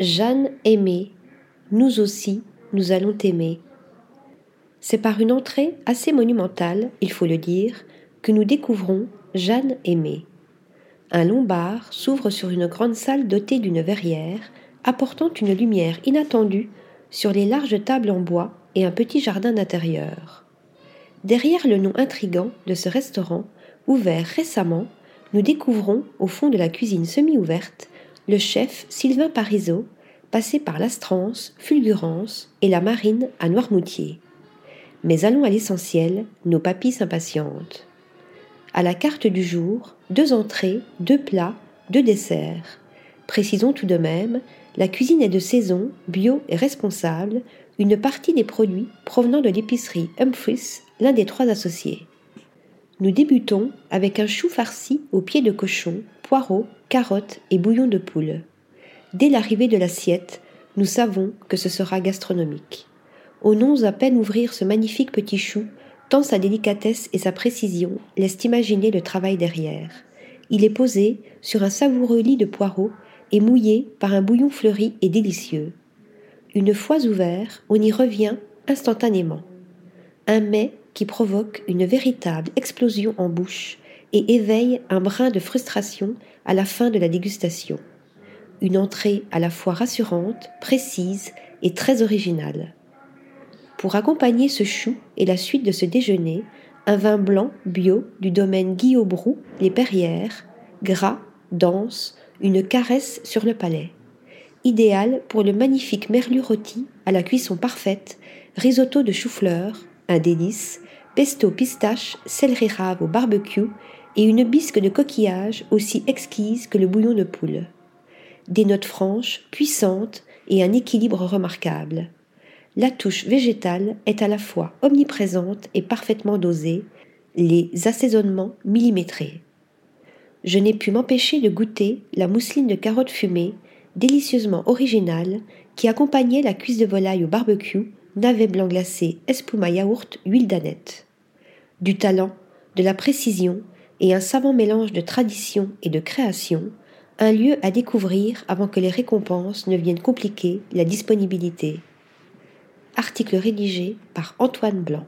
Jeanne aimée, nous aussi, nous allons t'aimer. C'est par une entrée assez monumentale, il faut le dire, que nous découvrons Jeanne aimée. Un long bar s'ouvre sur une grande salle dotée d'une verrière, apportant une lumière inattendue sur les larges tables en bois et un petit jardin d'intérieur. Derrière le nom intrigant de ce restaurant, ouvert récemment, nous découvrons, au fond de la cuisine semi-ouverte, le chef Sylvain Parisot, passé par l'Astrance, Fulgurance et la Marine à Noirmoutier. Mais allons à l'essentiel, nos papilles s'impatientent. À la carte du jour, deux entrées, deux plats, deux desserts. Précisons tout de même, la cuisine est de saison, bio et responsable, une partie des produits provenant de l'épicerie Humphries, l'un des trois associés. Nous débutons avec un chou farci aux pieds de cochon, poireaux, carottes et bouillon de poule. Dès l'arrivée de l'assiette, nous savons que ce sera gastronomique. Osons à peine ouvrir ce magnifique petit chou, tant sa délicatesse et sa précision laissent imaginer le travail derrière. Il est posé sur un savoureux lit de poireaux et mouillé par un bouillon fleuri et délicieux. Une fois ouvert, on y revient instantanément. Un mets qui provoque une véritable explosion en bouche et éveille un brin de frustration à la fin de la dégustation. Une entrée à la fois rassurante, précise et très originale. Pour accompagner ce chou et la suite de ce déjeuner, un vin blanc bio du domaine Guillaume les Perrières, gras, dense, une caresse sur le palais. Idéal pour le magnifique merlu rôti à la cuisson parfaite, risotto de chou-fleur, un délice, pesto pistache, céleri rave au barbecue et une bisque de coquillage aussi exquise que le bouillon de poule. Des notes franches, puissantes et un équilibre remarquable la touche végétale est à la fois omniprésente et parfaitement dosée, les assaisonnements millimétrés. Je n'ai pu m'empêcher de goûter la mousseline de carottes fumées, délicieusement originale, qui accompagnait la cuisse de volaille au barbecue, navet blanc glacé, espuma yaourt, huile d'aneth. Du talent, de la précision et un savant mélange de tradition et de création, un lieu à découvrir avant que les récompenses ne viennent compliquer la disponibilité. Article rédigé par Antoine Blanc.